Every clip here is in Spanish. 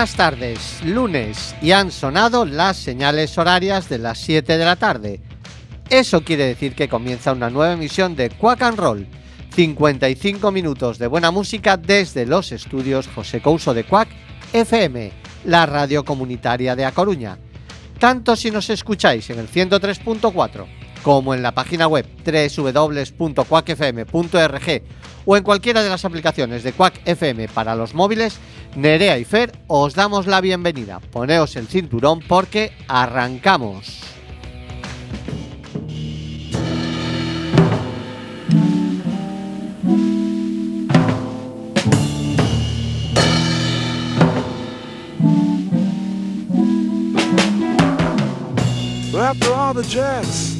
Buenas tardes, lunes, y han sonado las señales horarias de las 7 de la tarde. Eso quiere decir que comienza una nueva emisión de Quack and Roll. 55 minutos de buena música desde los estudios José Couso de Quack FM, la radio comunitaria de A Coruña. Tanto si nos escucháis en el 103.4 como en la página web www.quackfm.org o en cualquiera de las aplicaciones de Quack FM para los móviles, Nerea y Fer os damos la bienvenida. Poneos el cinturón porque arrancamos. After all the jacks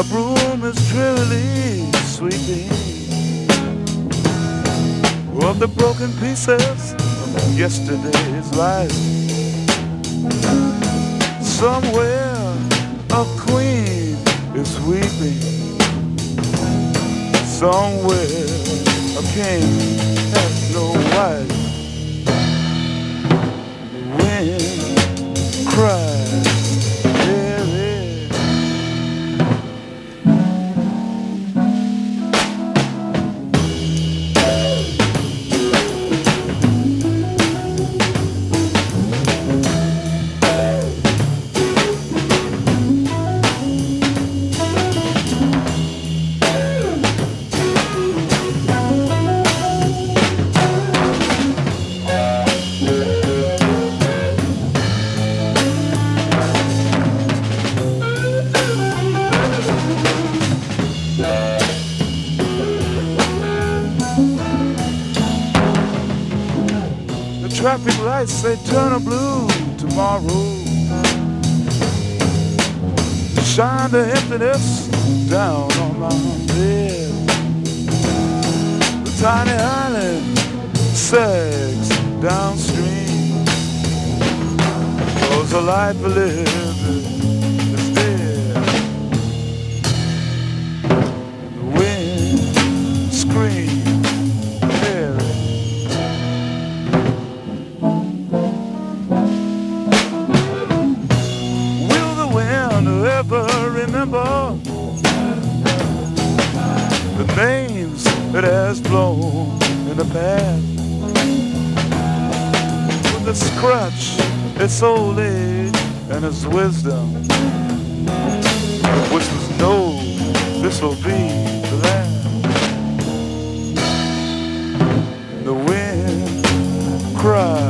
A broom is drearily sweeping of the broken pieces of yesterday's life. Somewhere a queen is weeping. Somewhere a king has no wife. The wind cries, they turn a blue tomorrow. Shine the emptiness down on my bed. The tiny island sags downstream. Cause the life we live in the past? With its scratch, its old age, and its wisdom, which was no, this will be the last. The wind cries,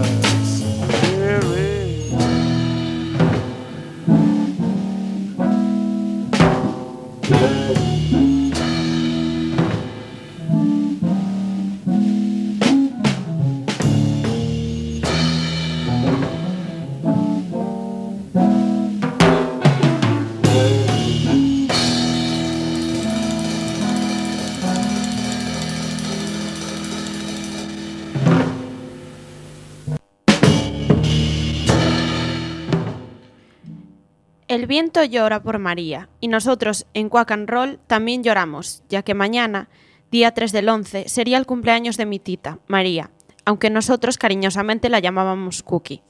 viento llora por María y nosotros en Quack and Roll también lloramos, ya que mañana, día 3 del 11, sería el cumpleaños de mi tita, María, aunque nosotros cariñosamente la llamábamos Cookie.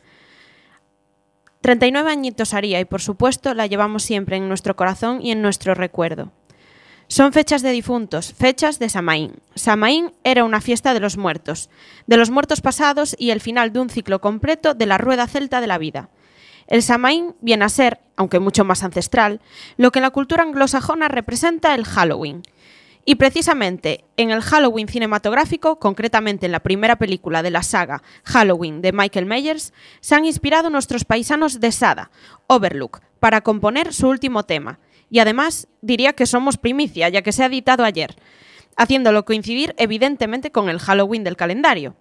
39 añitos haría y por supuesto la llevamos siempre en nuestro corazón y en nuestro recuerdo. Son fechas de difuntos, fechas de Samaín. Samaín era una fiesta de los muertos, de los muertos pasados y el final de un ciclo completo de la rueda celta de la vida. El Samaín viene a ser, aunque mucho más ancestral, lo que en la cultura anglosajona representa el Halloween. Y precisamente en el Halloween cinematográfico, concretamente en la primera película de la saga Halloween de Michael Myers, se han inspirado nuestros paisanos de Sada, Overlook, para componer su último tema. Y además diría que somos primicia, ya que se ha editado ayer, haciéndolo coincidir evidentemente con el Halloween del calendario.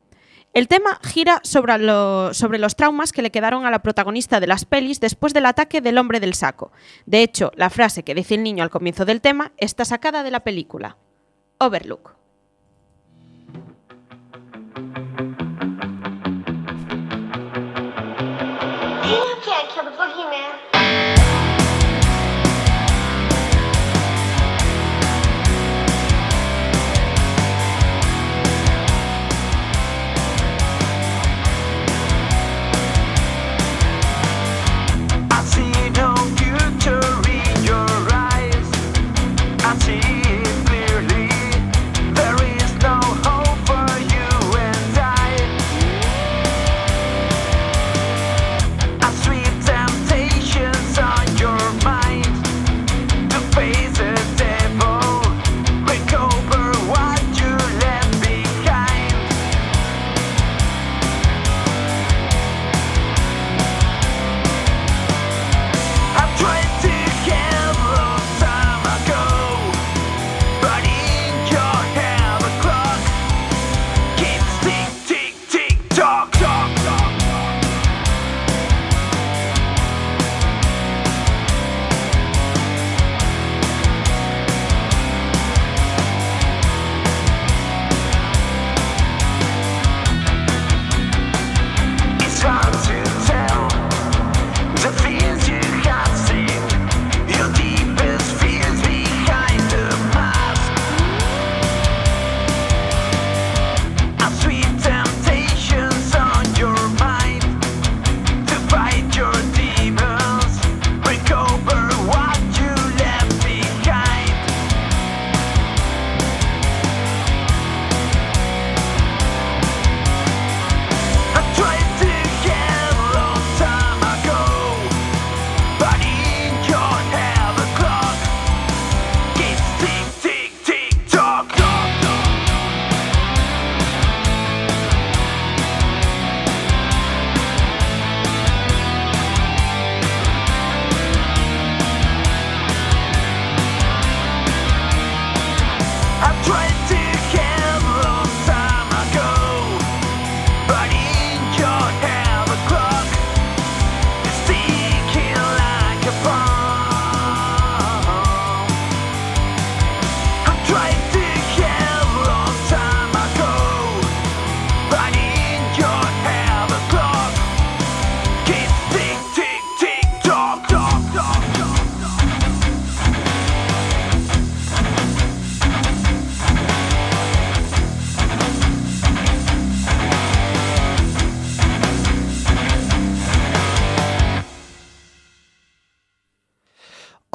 El tema gira sobre, lo- sobre los traumas que le quedaron a la protagonista de las pelis después del ataque del hombre del saco. De hecho, la frase que dice el niño al comienzo del tema está sacada de la película. Overlook.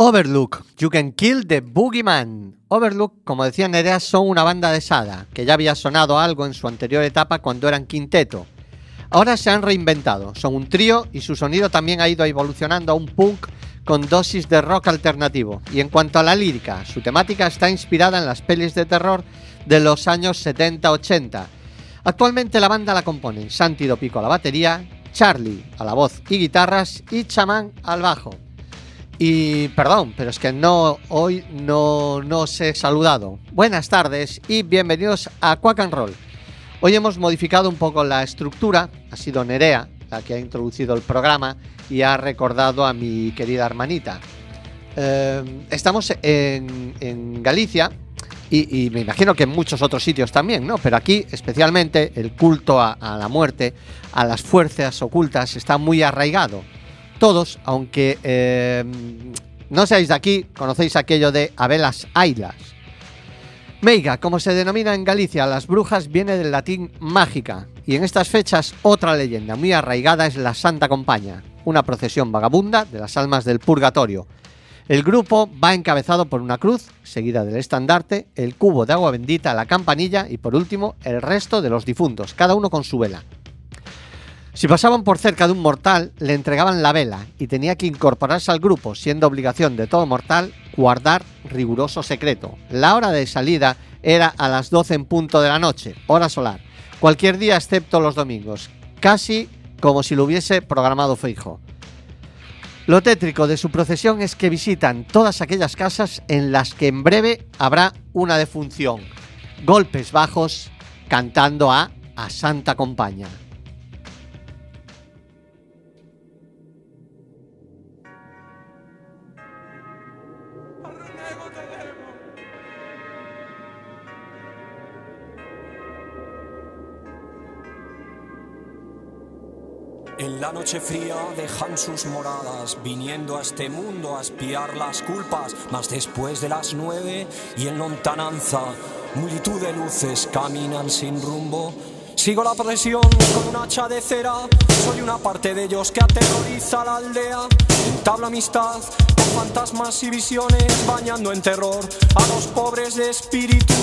Overlook, You Can Kill the Boogeyman. Overlook, como decía Nerea, son una banda de Sada, que ya había sonado algo en su anterior etapa cuando eran quinteto. Ahora se han reinventado, son un trío y su sonido también ha ido evolucionando a un punk con dosis de rock alternativo. Y en cuanto a la lírica, su temática está inspirada en las pelis de terror de los años 70-80. Actualmente la banda la componen Santi Dopico a la batería, Charlie a la voz y guitarras y Chamán al bajo. Y perdón, pero es que no hoy no, no os he saludado. Buenas tardes y bienvenidos a Quack and Roll. Hoy hemos modificado un poco la estructura, ha sido Nerea la que ha introducido el programa y ha recordado a mi querida hermanita. Eh, estamos en, Galicia y, me imagino que en muchos otros sitios también, ¿no? Pero aquí especialmente el culto a la muerte, a las fuerzas ocultas está muy arraigado todos, aunque eh, no seáis de aquí, conocéis aquello de Abelas Ailas. Meiga, como se denomina en Galicia, las brujas viene del latín mágica, y en estas fechas otra leyenda muy arraigada es la Santa Compaña, una procesión vagabunda de las almas del purgatorio. El grupo va encabezado por una cruz, seguida del estandarte, el cubo de agua bendita, la campanilla y por último el resto de los difuntos, cada uno con su vela. Si pasaban por cerca de un mortal, le entregaban la vela y tenía que incorporarse al grupo, siendo obligación de todo mortal guardar riguroso secreto. La hora de salida era a las 12 en punto de la noche, hora solar, cualquier día excepto los domingos, casi como si lo hubiese programado fijo. Lo tétrico de su procesión es que visitan todas aquellas casas en las que en breve habrá una defunción. Golpes bajos cantando a a Santa Compaña. En la noche fría dejan sus moradas, viniendo a este mundo a espiar las culpas, mas después de las nueve y en lontananza, multitud de luces caminan sin rumbo. Sigo la procesión con un hacha de cera, soy una parte de ellos que aterroriza la aldea. Entablo amistad con fantasmas y visiones, bañando en terror a los pobres de espíritu.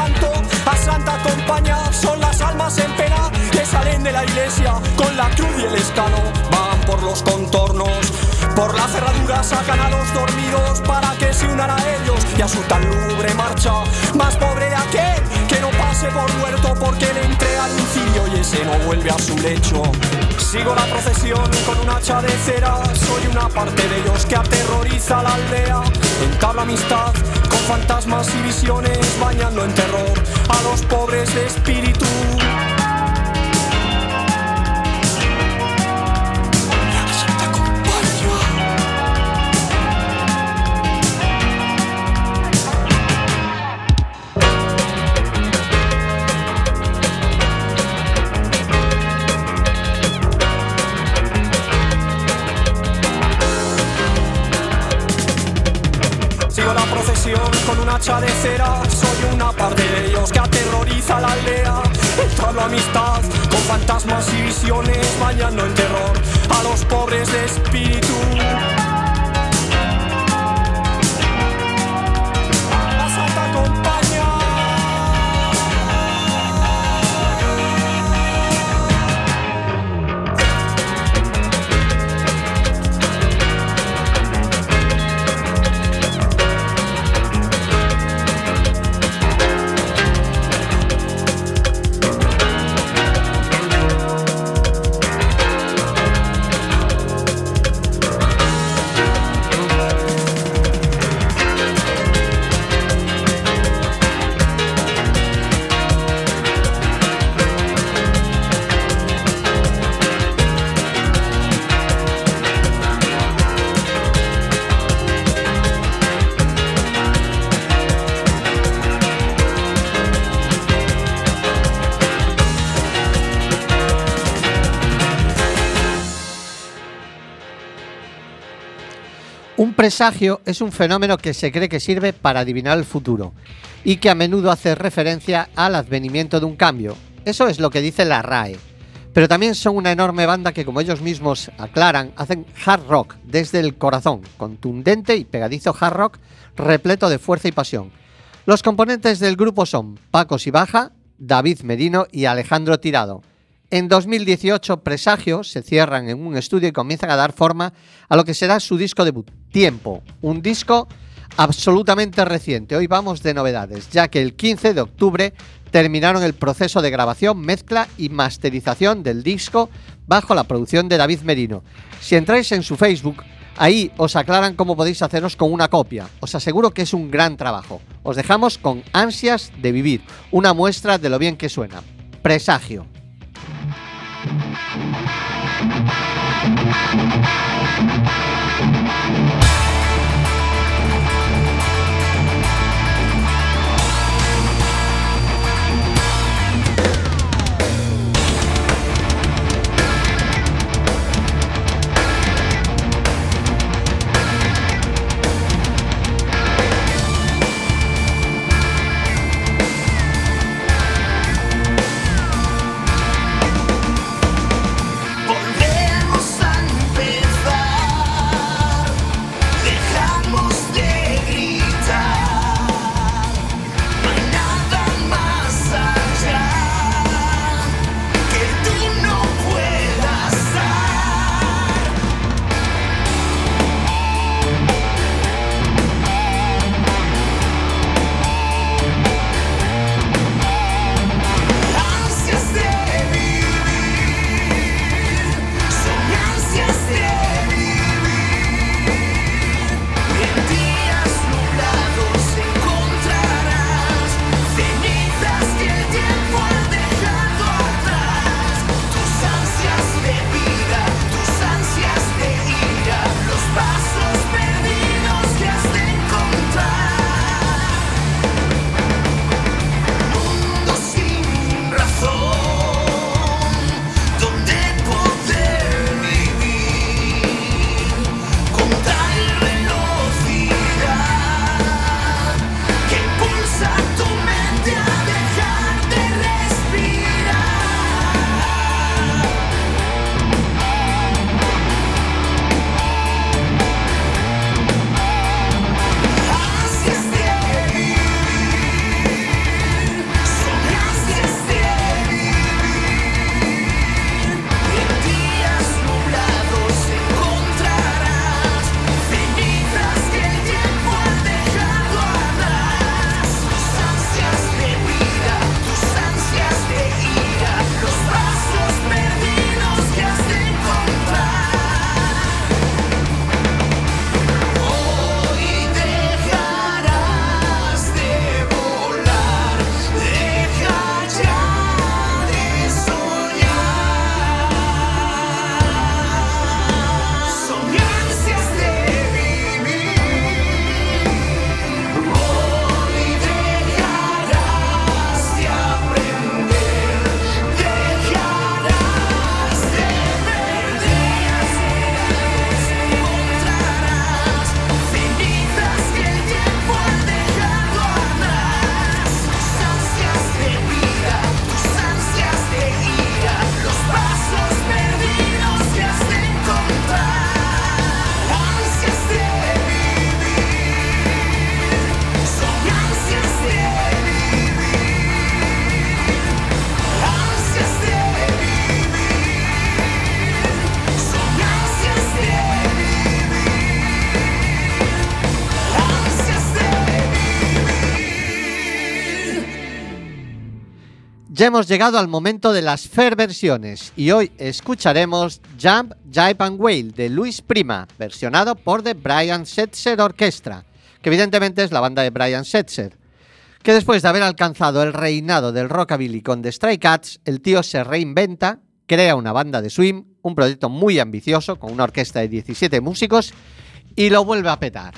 A Santa Compañía. Son las almas en pena que salen de la iglesia con la cruz y el escano. Van por los contornos, por la cerradura sacan a los dormidos para que se unan a ellos y a su tan lubre marcha. Más pobre de aquel que no pase por muerto porque le entrega al incidio y ese no vuelve a su lecho. Sigo la procesión con un hacha de cera, soy una parte de ellos que aterroriza la aldea. Entablo amistad fantasmas y visiones, bañando en terror a los pobres de espíritu. Presagio es un fenómeno que se cree que sirve para adivinar el futuro y que a menudo hace referencia al advenimiento de un cambio. Eso es lo que dice la RAE. Pero también son una enorme banda que, como ellos mismos aclaran, hacen hard rock desde el corazón, contundente y pegadizo hard rock repleto de fuerza y pasión. Los componentes del grupo son Paco Sibaja, David Medino y Alejandro Tirado. En 2018, Presagio se cierran en un estudio y comienzan a dar forma a lo que será su disco debut, Tiempo, un disco absolutamente reciente. Hoy vamos de novedades, ya que el 15 de octubre terminaron el proceso de grabación, mezcla y masterización del disco bajo la producción de David Merino. Si entráis en su Facebook, ahí os aclaran cómo podéis haceros con una copia. Os aseguro que es un gran trabajo. Os dejamos con ansias de vivir, una muestra de lo bien que suena. Presagio. Thank you. Ya hemos llegado al momento de las fair versiones y hoy escucharemos Jump, Jive and Wail de Luis Prima, versionado por The Brian Setzer Orchestra, que evidentemente es la banda de Brian Setzer, que después de haber alcanzado el reinado del rockabilly con The Stray Cats, el tío se reinventa, crea una banda de swing, un proyecto muy ambicioso con una orquesta de 17 músicos y lo vuelve a petar.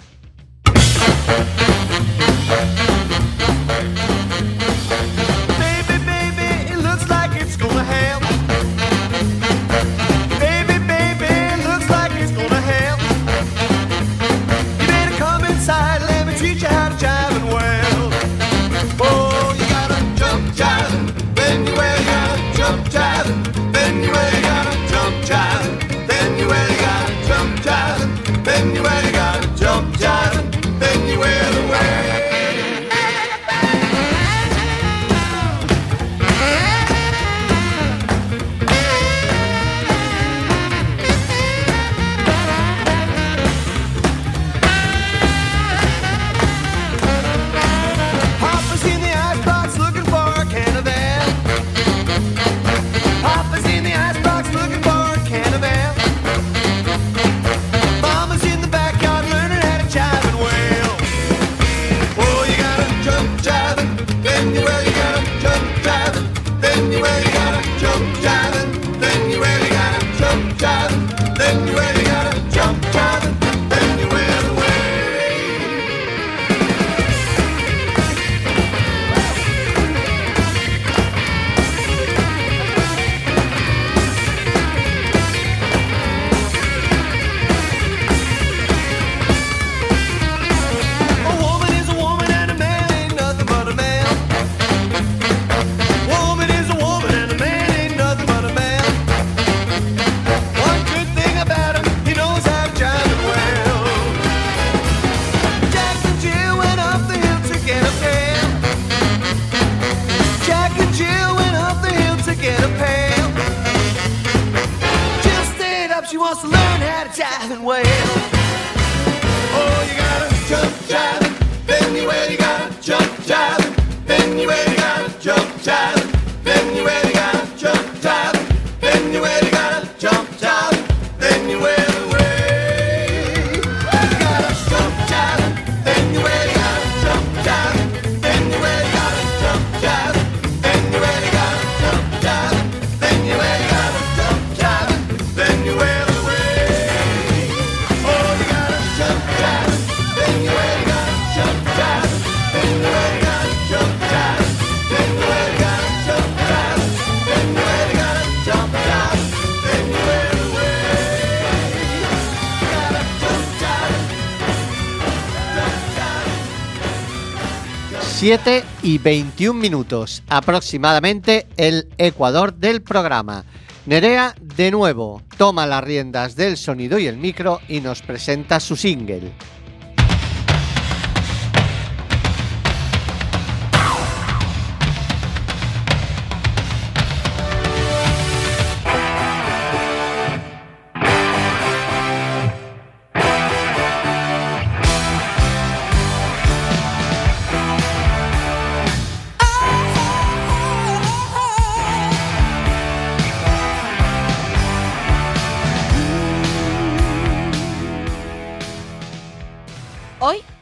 7 y 21 minutos aproximadamente el Ecuador del programa. Nerea de nuevo toma las riendas del sonido y el micro y nos presenta su single.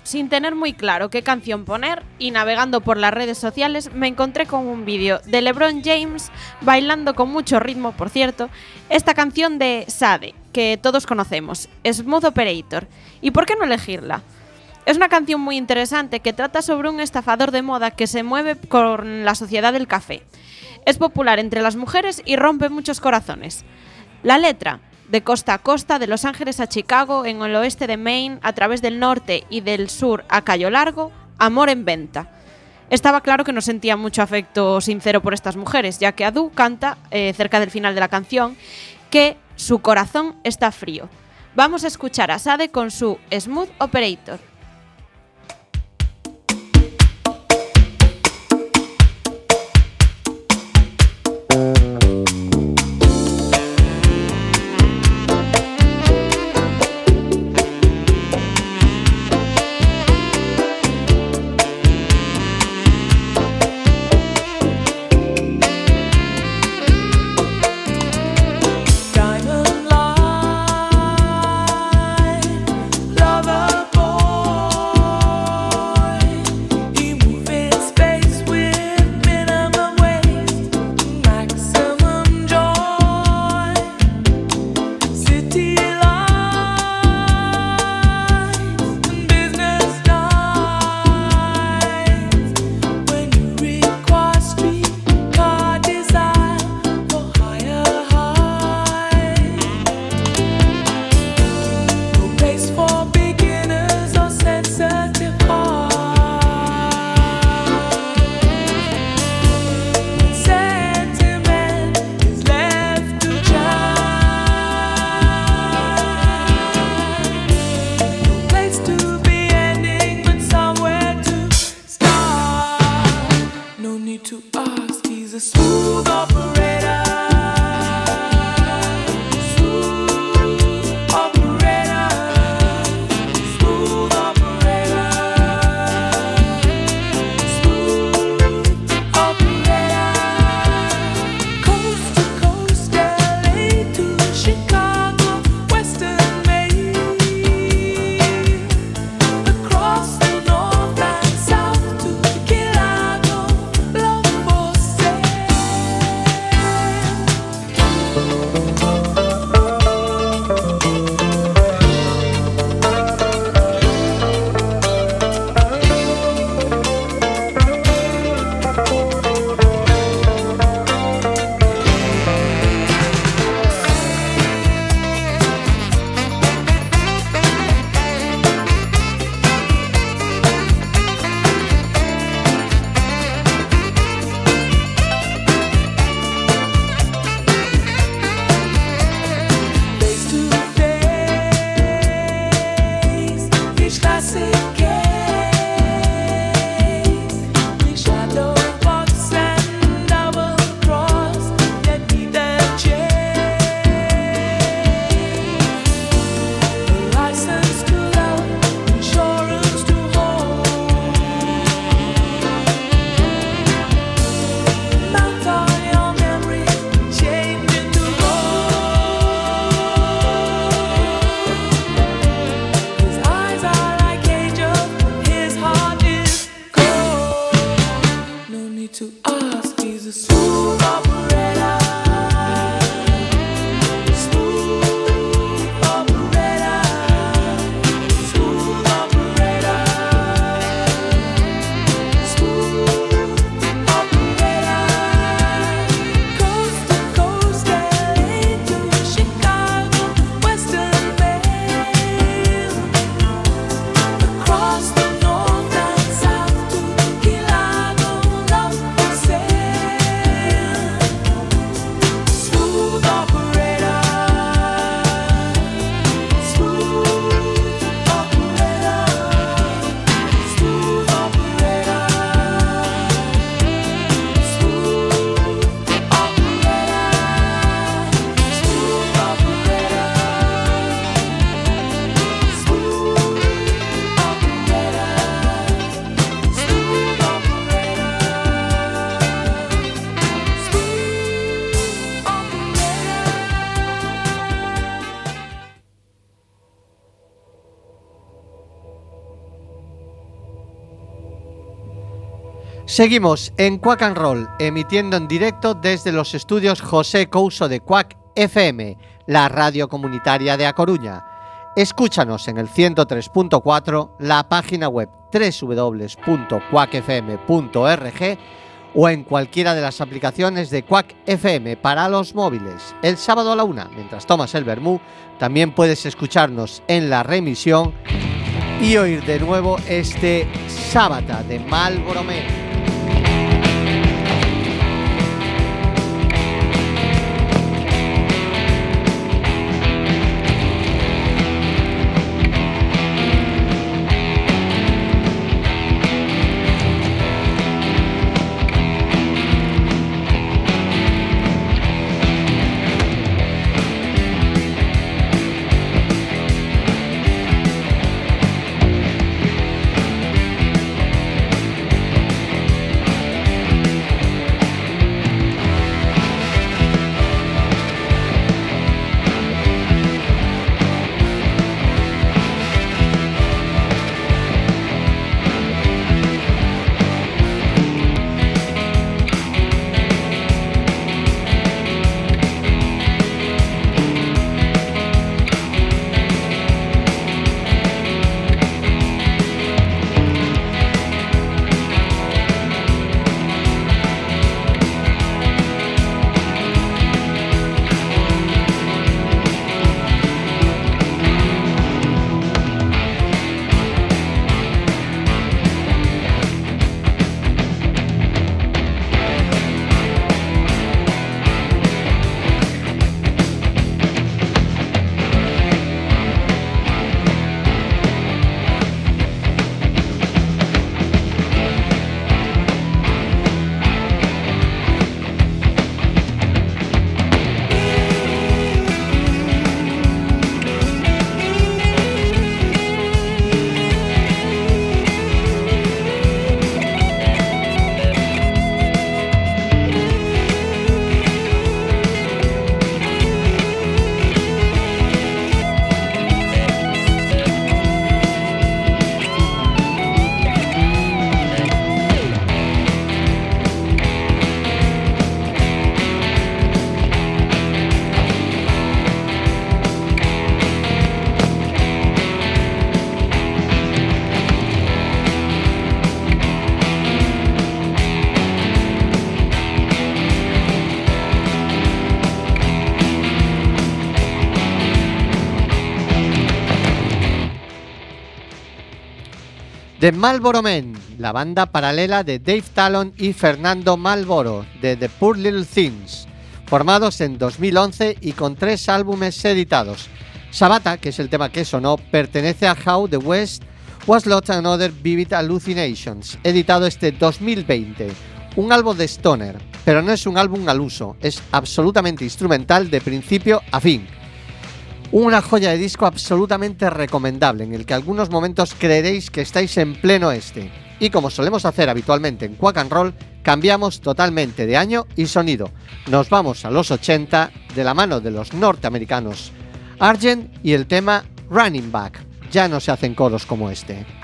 Sin tener muy claro qué canción poner y navegando por las redes sociales, me encontré con un vídeo de LeBron James bailando con mucho ritmo, por cierto, esta canción de Sade, que todos conocemos, Smooth Operator. ¿Y por qué no elegirla? Es una canción muy interesante que trata sobre un estafador de moda que se mueve con la sociedad del café. Es popular entre las mujeres y rompe muchos corazones. La letra, de costa a costa, de Los Ángeles a Chicago, en el oeste de Maine, a través del norte y del sur a Cayo Largo, amor en venta. Estaba claro que no sentía mucho afecto sincero por estas mujeres, ya que Adu canta, eh, cerca del final de la canción, que su corazón está frío. Vamos a escuchar a Sade con su Smooth Operator. Seguimos en Quack and Roll, emitiendo en directo desde los estudios José Couso de Quack FM, la radio comunitaria de A Coruña. Escúchanos en el 103.4, la página web www.quackfm.org o en cualquiera de las aplicaciones de Quack FM para los móviles. El sábado a la una, mientras tomas el vermú, también puedes escucharnos en la remisión y oír de nuevo este Sábata de Malboro The Marlboro Men, la banda paralela de Dave Talon y Fernando Malboro, de The Poor Little Things, formados en 2011 y con tres álbumes editados. Sabata, que es el tema que sonó, pertenece a How the West Was Lost and Other Vivid Hallucinations, editado este 2020. Un álbum de Stoner, pero no es un álbum al uso, es absolutamente instrumental de principio a fin. Una joya de disco absolutamente recomendable, en el que algunos momentos creeréis que estáis en pleno este. Y como solemos hacer habitualmente en Quack and Roll, cambiamos totalmente de año y sonido. Nos vamos a los 80 de la mano de los norteamericanos Argent y el tema Running Back. Ya no se hacen coros como este.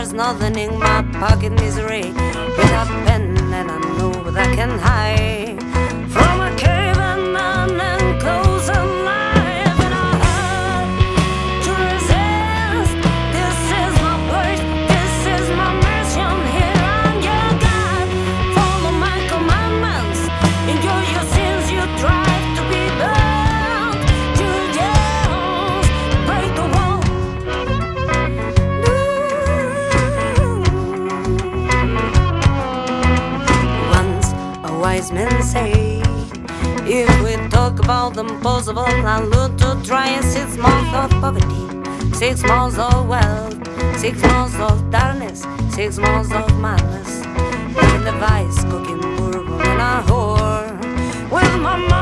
There's nothing in my pocket, misery. About the impossible, I look to try and six months of poverty, six months of wealth, six months of darkness, six months of madness. Living the vice, cooking bourbon and a whore, with my money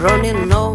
running nowhere.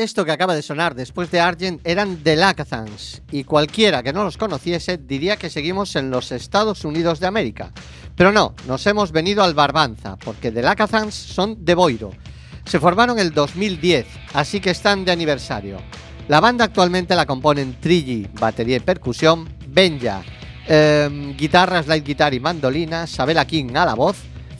Esto que acaba de sonar después de Argent eran The Lacathans, y cualquiera que no los conociese diría que seguimos en los Estados Unidos de América. Pero no, nos hemos venido al Barbanza, porque The Lacathans son de Boiro. Se formaron el 2010, así que están de aniversario. La banda actualmente la componen Trigi, batería y percusión, Benja, em, guitarra, slide guitar y mandolina, Sabela King a la voz,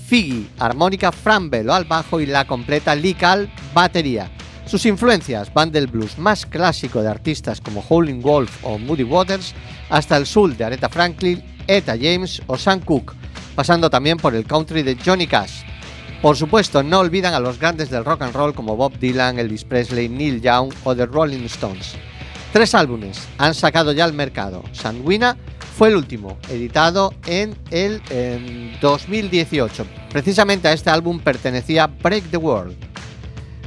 Figgy, armónica, Fran al bajo y la completa Lee Cal, batería. Sus influencias van del blues más clásico de artistas como Howlin' Wolf o Moody Waters hasta el soul de Aretha Franklin, Etta James o Sam Cooke, pasando también por el country de Johnny Cash. Por supuesto, no olvidan a los grandes del rock and roll como Bob Dylan, Elvis Presley, Neil Young o The Rolling Stones. Tres álbumes han sacado ya al mercado. Sanguina fue el último, editado en el em, 2018. Precisamente a este álbum pertenecía Break the World.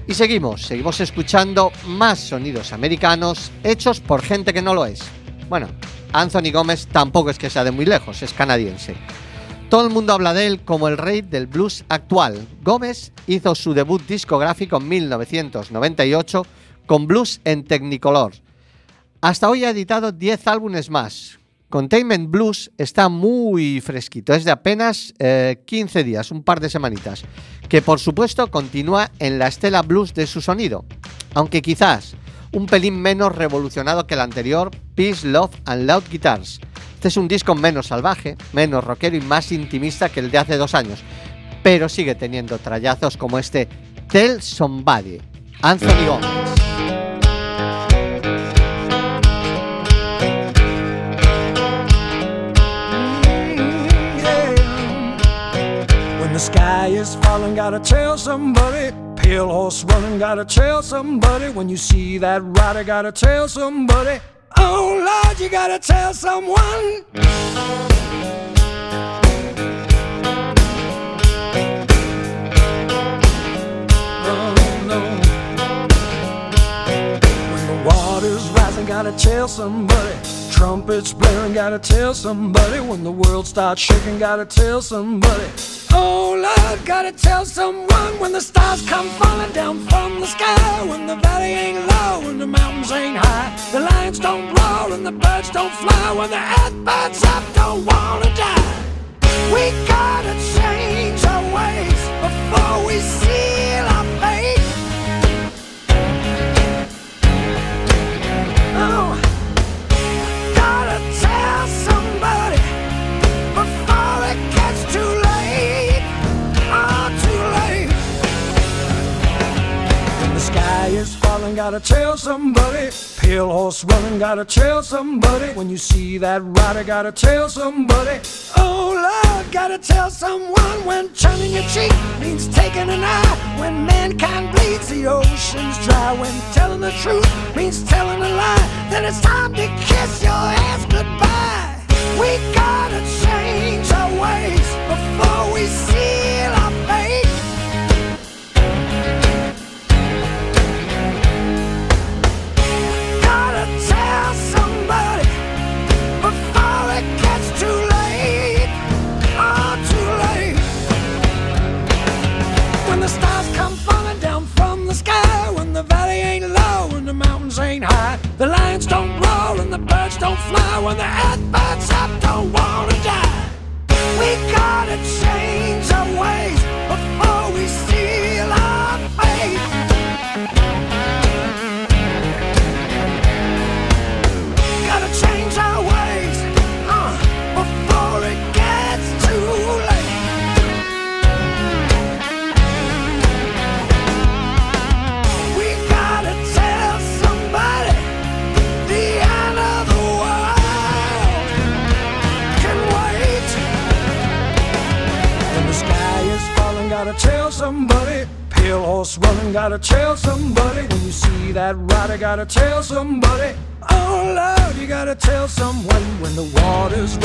Y seguimos, seguimos escuchando más sonidos americanos hechos por gente que no lo es. Bueno, Anthony Gómez tampoco es que sea de muy lejos, es canadiense. Todo el mundo habla de él como el rey del blues actual. Gómez hizo su debut discográfico en 1998 con blues en Technicolor. Hasta hoy ha editado 10 álbumes más. Containment Blues está muy fresquito, es de apenas eh, 15 días, un par de semanitas, que por supuesto continúa en la estela blues de su sonido, aunque quizás un pelín menos revolucionado que el anterior, Peace, Love and Loud Guitars. Este es un disco menos salvaje, menos rockero y más intimista que el de hace dos años, pero sigue teniendo trayazos como este Tell Somebody, Anthony Gómez. The sky is falling, gotta tell somebody. Pale horse running, gotta tell somebody. When you see that rider, gotta tell somebody. Oh, Lord, you gotta tell someone. Oh, no. When the water's rising, gotta tell somebody. Trumpets blaring, gotta tell somebody. When the world starts shaking, gotta tell somebody. Oh Lord, gotta tell someone. When the stars come falling down from the sky. When the valley ain't low, when the mountains ain't high. The lions don't roar and the birds don't fly. When the earth burns up, don't wanna die. We gotta change our ways before we seal our fate. Oh, gotta tell somebody. Pale horse running, gotta tell somebody. When you see that rider, gotta tell somebody. Oh Lord, gotta tell someone. When turning your cheek means taking an eye. When mankind bleeds, the ocean's dry. When telling the truth means telling a lie, then it's time to kiss your ass goodbye. We gotta change our ways before we seal the lions don't roar and the birds don't fly, when the earth burns up, don't wanna die. We gotta change our ways the water's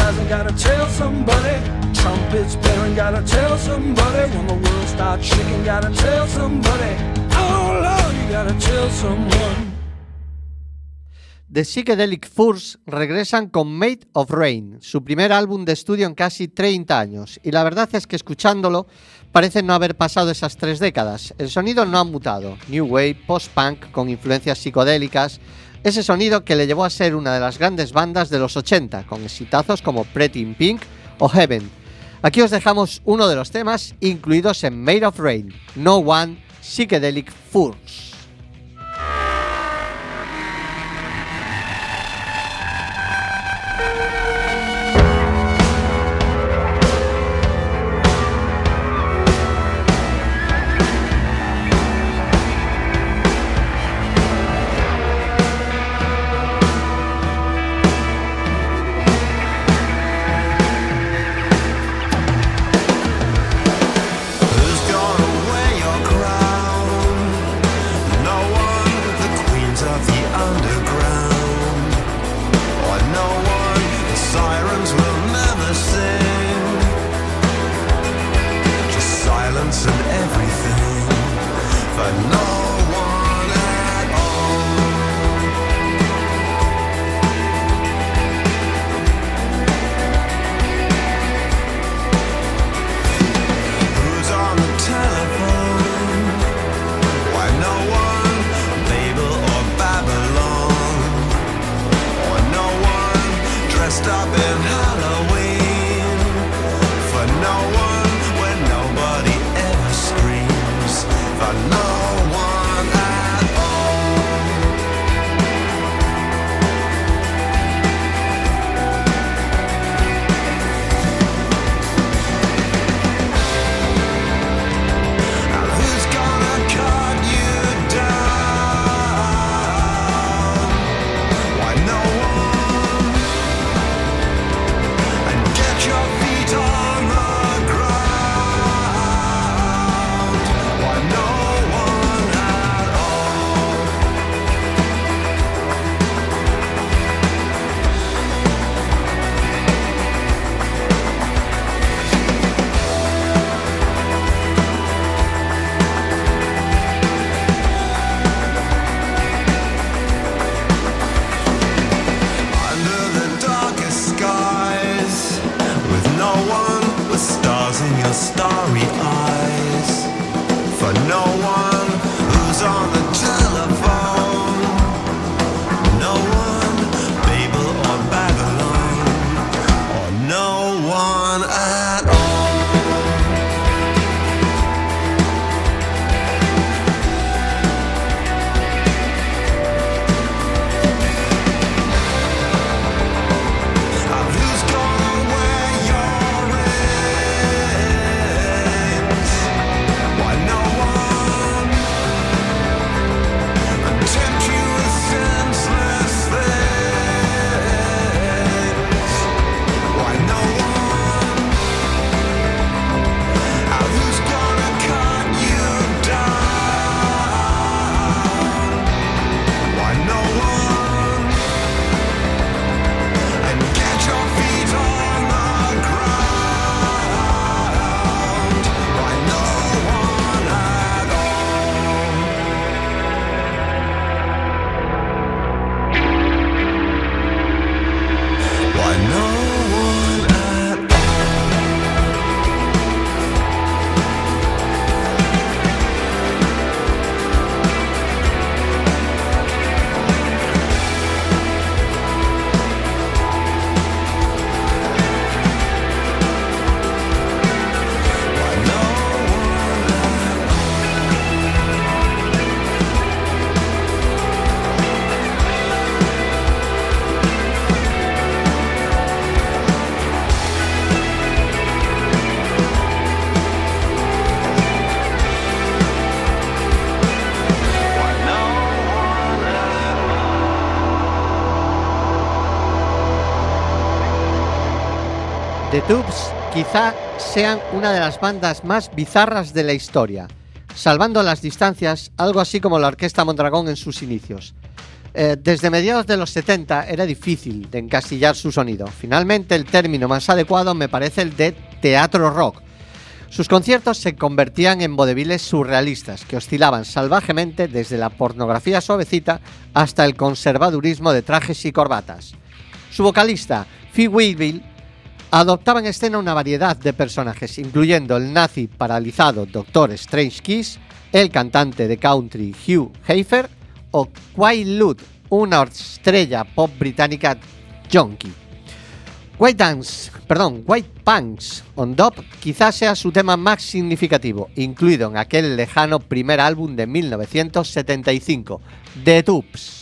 Psychedelic Furs regresan con Made of Rain, su primer álbum de estudio en casi 30 años, y la verdad es que escuchándolo parece no haber pasado esas tres décadas. El sonido no ha mutado, New Wave, post-punk con influencias psicodélicas, ese sonido que le llevó a ser una de las grandes bandas de los 80, con exitazos como Pretty in Pink o Heaven. Aquí os dejamos uno de los temas incluidos en Made of Rain, No One Psychedelic Furs. Sean una de las bandas más bizarras de la historia, salvando las distancias, algo así como la Orquesta Mondragón en sus inicios. Eh, desde mediados de los 70 era difícil de encasillar su sonido. Finalmente el término más adecuado me parece el de teatro rock. Sus conciertos se convertían en vodeviles surrealistas que oscilaban salvajemente desde la pornografía suavecita hasta el conservadurismo de trajes y corbatas. Su vocalista, Phil Weevil, adoptaba en escena una variedad de personajes, incluyendo el nazi paralizado Dr. Strange Kiss, el cantante de country Hugh Heifer o Quay Lud, una estrella pop británica junkie. White Dance, perdón, White Punks on Dop quizás sea su tema más significativo, incluido en aquel lejano primer álbum de 1975, The Tubes.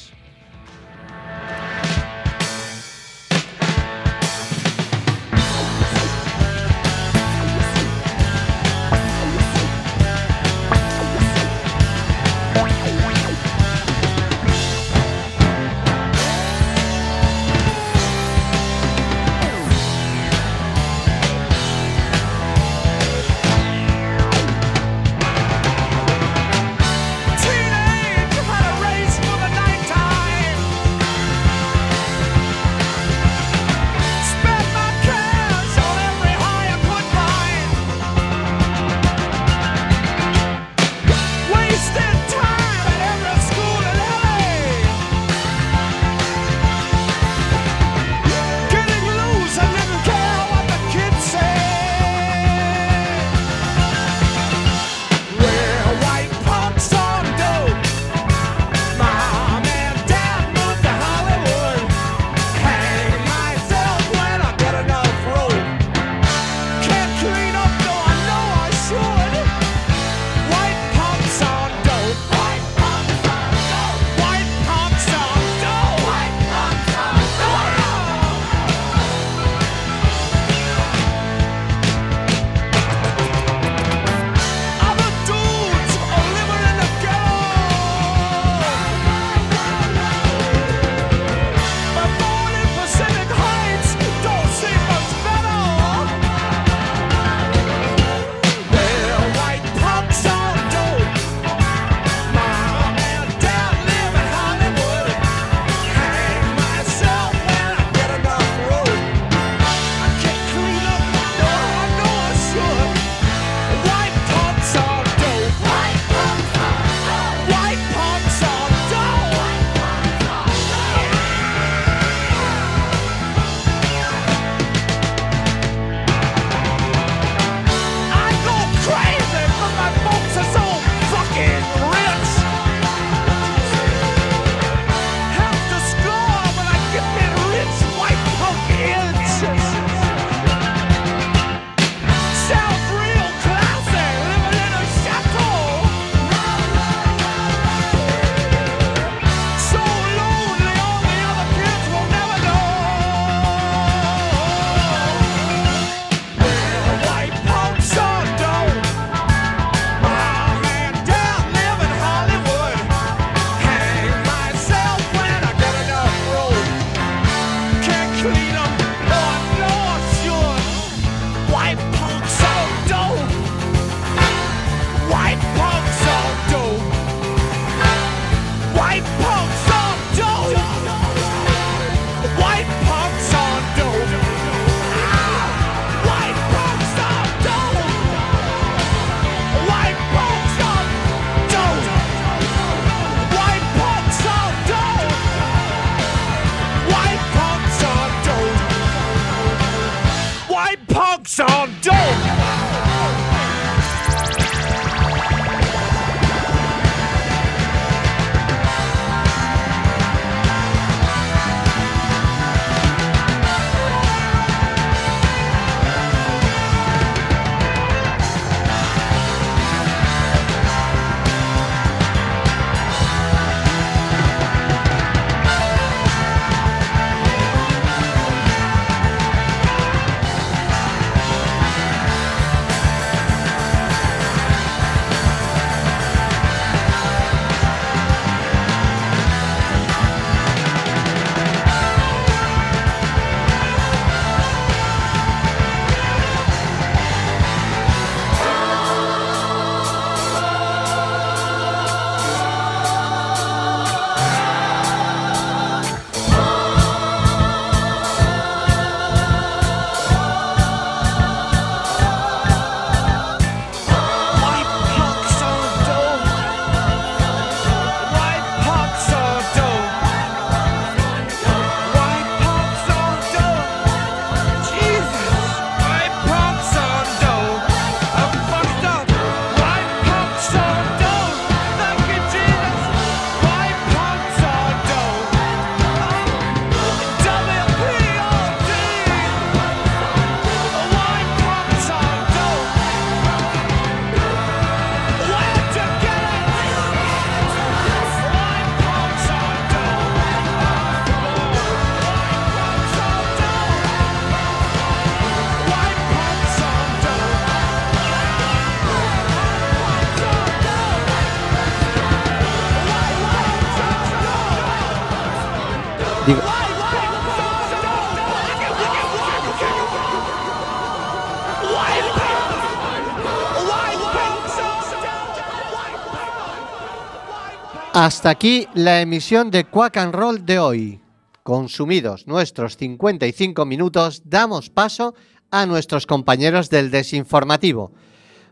Hasta aquí la emisión de Quack and Roll de hoy. Consumidos nuestros 55 minutos, damos paso a nuestros compañeros del desinformativo.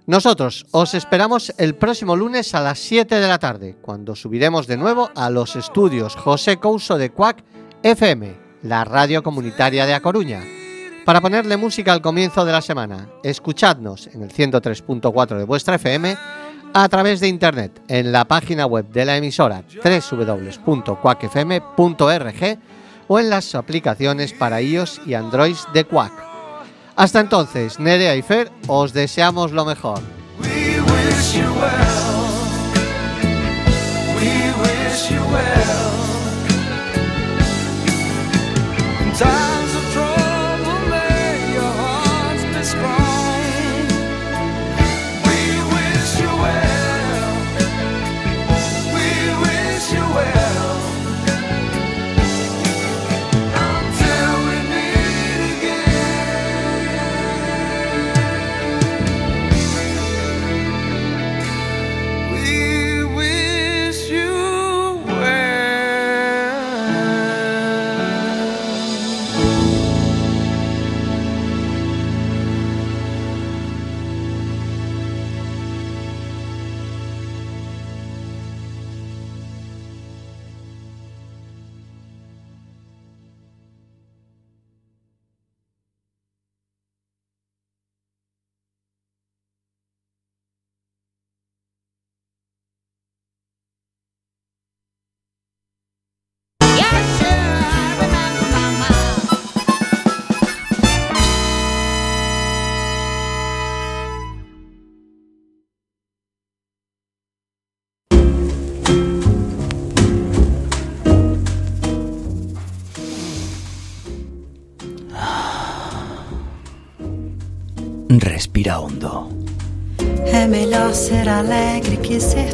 Nosotros os esperamos el próximo lunes a las 7 de la tarde, cuando subiremos de nuevo a los estudios José Couso de Quack FM, la radio comunitaria de A Coruña. Para ponerle música al comienzo de la semana, escuchadnos en el 103.4 de vuestra FM a través de internet en la página web de la emisora www.quackfm.org o en las aplicaciones para iOS y Android de Quack. Hasta entonces, Nerea y Fer, os deseamos lo mejor.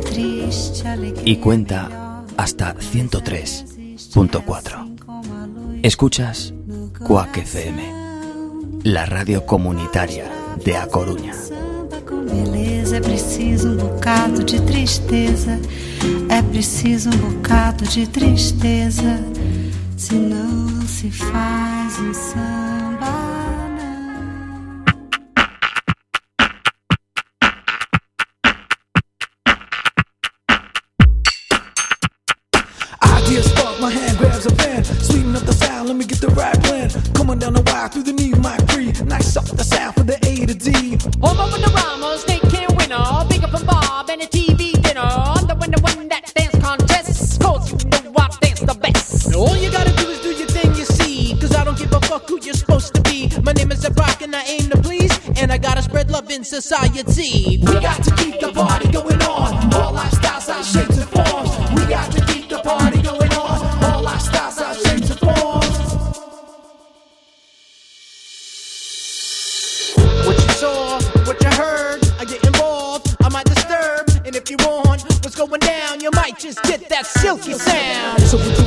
Triste. Alegria y cuenta hasta 103.4. Escuchas Quack FM, la radio comunitaria de A Coruña. beleza. É preciso um bocado de tristeza. É preciso um bocado de tristeza. Senão não se faz um samba. Coming down the wire through the knee, mic free. Nice up the sound for the A to D. Home of the Ramos, they can winner. Big up from Bob and a TV dinner. I'm the one won that dance contest. Cause you know I dance the best. All you gotta do is do your thing, you see. Cause I don't give a fuck who you're supposed to be. My name is Brock and I aim to please. And I gotta spread love in society. We got to keep the party going on. All lifestyles, our shapes and that silky sound. So what